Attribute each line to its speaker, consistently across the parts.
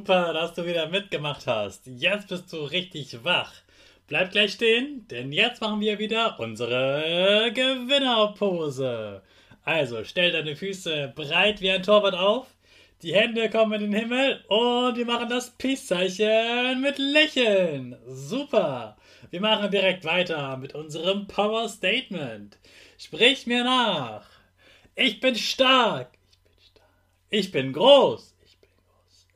Speaker 1: Super, dass du wieder mitgemacht hast. Jetzt bist du richtig wach. Bleib gleich stehen, denn jetzt machen wir wieder unsere Gewinnerpose. Also stell deine Füße breit wie ein Torwart auf, die Hände kommen in den Himmel und wir machen das Peace-Zeichen mit Lächeln. Super. Wir machen direkt weiter mit unserem Power Statement. Sprich mir nach. Ich bin stark. Ich bin stark. Ich bin groß.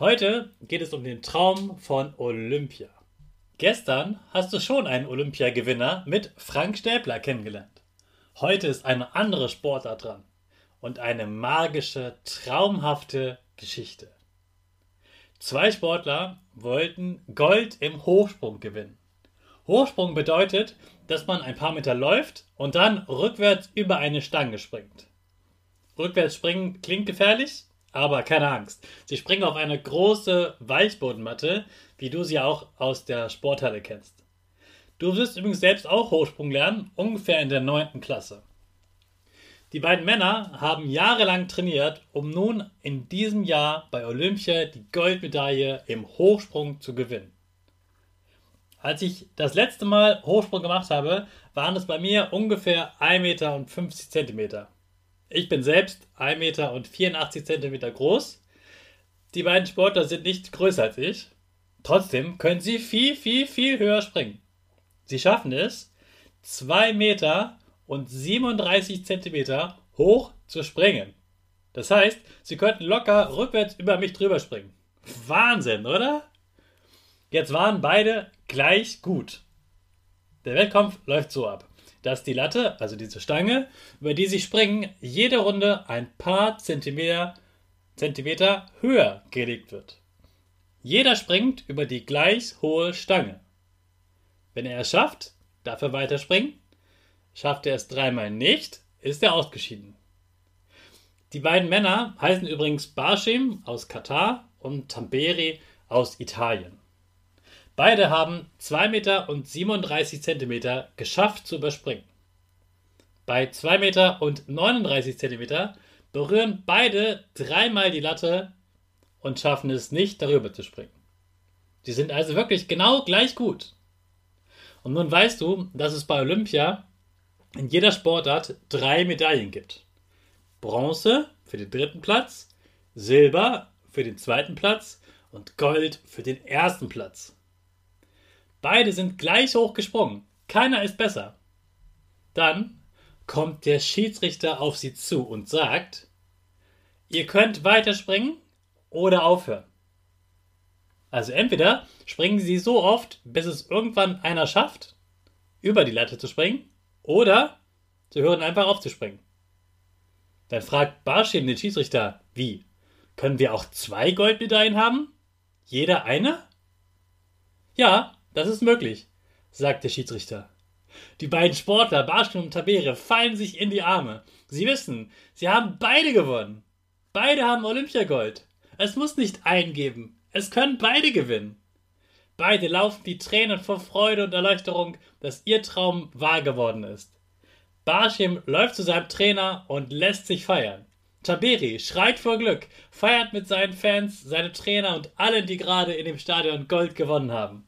Speaker 1: Heute geht es um den Traum von Olympia. Gestern hast du schon einen Olympiagewinner mit Frank Stäbler kennengelernt. Heute ist eine andere Sportart dran und eine magische, traumhafte Geschichte. Zwei Sportler wollten Gold im Hochsprung gewinnen. Hochsprung bedeutet, dass man ein paar Meter läuft und dann rückwärts über eine Stange springt. Rückwärts springen klingt gefährlich, aber keine Angst. Sie springen auf eine große Weichbodenmatte, wie du sie auch aus der Sporthalle kennst. Du wirst übrigens selbst auch Hochsprung lernen, ungefähr in der 9. Klasse. Die beiden Männer haben jahrelang trainiert, um nun in diesem Jahr bei Olympia die Goldmedaille im Hochsprung zu gewinnen. Als ich das letzte Mal Hochsprung gemacht habe, waren es bei mir ungefähr 1,50 Meter. Ich bin selbst 1,84 Meter groß. Die beiden Sportler sind nicht größer als ich. Trotzdem können sie viel, viel, viel höher springen. Sie schaffen es, 2 Meter und 37 Zentimeter hoch zu springen. Das heißt, sie könnten locker rückwärts über mich drüber springen. Wahnsinn, oder? Jetzt waren beide gleich gut. Der Wettkampf läuft so ab dass die Latte, also diese Stange, über die sie springen, jede Runde ein paar Zentimeter, Zentimeter höher gelegt wird. Jeder springt über die gleich hohe Stange. Wenn er es schafft, darf er weiter springen. Schafft er es dreimal nicht, ist er ausgeschieden. Die beiden Männer heißen übrigens Barshim aus Katar und Tamberi aus Italien. Beide haben 2 Meter und 37 Zentimeter geschafft zu überspringen. Bei 2 Meter und 39 Zentimeter berühren beide dreimal die Latte und schaffen es nicht, darüber zu springen. Sie sind also wirklich genau gleich gut. Und nun weißt du, dass es bei Olympia in jeder Sportart drei Medaillen gibt. Bronze für den dritten Platz, Silber für den zweiten Platz und Gold für den ersten Platz. Beide sind gleich hoch gesprungen. Keiner ist besser. Dann kommt der Schiedsrichter auf sie zu und sagt, ihr könnt weiterspringen oder aufhören. Also entweder springen sie so oft, bis es irgendwann einer schafft, über die Latte zu springen, oder sie hören einfach auf zu springen. Dann fragt Barschim den Schiedsrichter, wie? Können wir auch zwei Goldmedaillen haben? Jeder eine? Ja, das ist möglich, sagt der Schiedsrichter. Die beiden Sportler, Barschke und Tabere, fallen sich in die Arme. Sie wissen, sie haben beide gewonnen. Beide haben Olympiagold. Es muss nicht einen geben. Es können beide gewinnen. Beide laufen die Tränen vor Freude und Erleuchterung, dass ihr Traum wahr geworden ist. Barschim läuft zu seinem Trainer und lässt sich feiern. Taberi schreit vor Glück, feiert mit seinen Fans, seine Trainer und allen, die gerade in dem Stadion Gold gewonnen haben.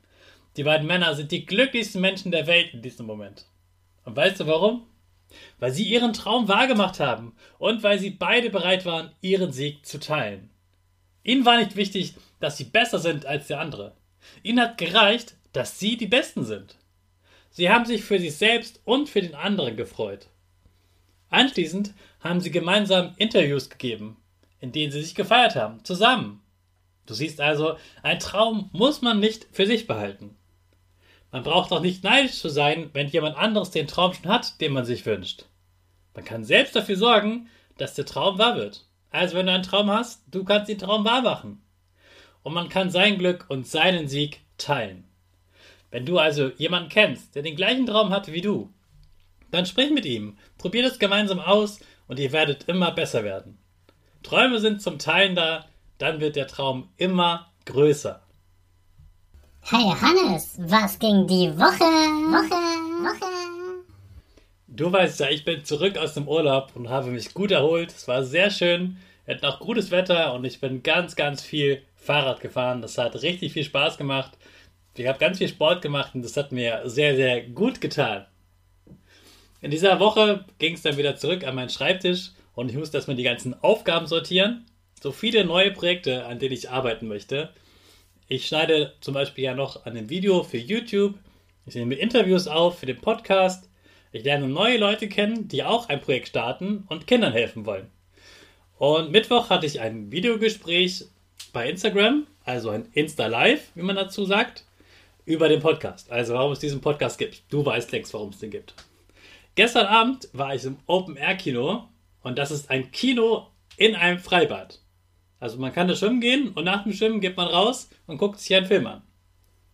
Speaker 1: Die beiden Männer sind die glücklichsten Menschen der Welt in diesem Moment. Und weißt du warum? Weil sie ihren Traum wahrgemacht haben und weil sie beide bereit waren, ihren Sieg zu teilen. Ihnen war nicht wichtig, dass sie besser sind als der andere. Ihnen hat gereicht, dass sie die Besten sind. Sie haben sich für sich selbst und für den anderen gefreut. Anschließend haben sie gemeinsam Interviews gegeben, in denen sie sich gefeiert haben, zusammen. Du siehst also, ein Traum muss man nicht für sich behalten. Man braucht auch nicht neidisch zu sein, wenn jemand anderes den Traum schon hat, den man sich wünscht. Man kann selbst dafür sorgen, dass der Traum wahr wird. Also wenn du einen Traum hast, du kannst den Traum wahr machen und man kann sein Glück und seinen Sieg teilen. Wenn du also jemanden kennst, der den gleichen Traum hat wie du, dann sprich mit ihm, probiert es gemeinsam aus und ihr werdet immer besser werden. Träume sind zum Teilen da, dann wird der Traum immer größer.
Speaker 2: Hey Hannes, was ging die Woche? Woche, Woche.
Speaker 1: Du weißt ja, ich bin zurück aus dem Urlaub und habe mich gut erholt. Es war sehr schön. Wir hatten auch gutes Wetter und ich bin ganz, ganz viel Fahrrad gefahren. Das hat richtig viel Spaß gemacht. Ich habe ganz viel Sport gemacht und das hat mir sehr, sehr gut getan. In dieser Woche ging es dann wieder zurück an meinen Schreibtisch und ich musste erstmal die ganzen Aufgaben sortieren. So viele neue Projekte, an denen ich arbeiten möchte. Ich schneide zum Beispiel ja noch an einem Video für YouTube. Ich nehme Interviews auf für den Podcast. Ich lerne neue Leute kennen, die auch ein Projekt starten und Kindern helfen wollen. Und Mittwoch hatte ich ein Videogespräch bei Instagram, also ein Insta-Live, wie man dazu sagt, über den Podcast. Also warum es diesen Podcast gibt. Du weißt längst, warum es den gibt. Gestern Abend war ich im Open-Air-Kino und das ist ein Kino in einem Freibad. Also man kann da schwimmen gehen und nach dem Schwimmen geht man raus und guckt sich einen Film an.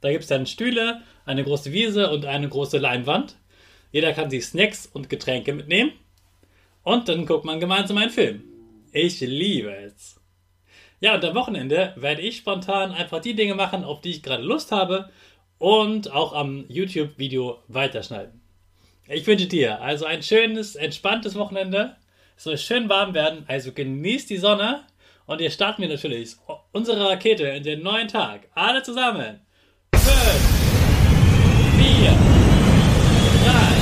Speaker 1: Da gibt es dann Stühle, eine große Wiese und eine große Leinwand. Jeder kann sich Snacks und Getränke mitnehmen. Und dann guckt man gemeinsam einen Film. Ich liebe es. Ja, und am Wochenende werde ich spontan einfach die Dinge machen, auf die ich gerade Lust habe und auch am YouTube-Video weiterschneiden. Ich wünsche dir also ein schönes, entspanntes Wochenende. Es soll schön warm werden, also genießt die Sonne und hier starten wir natürlich unsere Rakete in den neuen Tag. Alle zusammen. Fünf, vier, drei.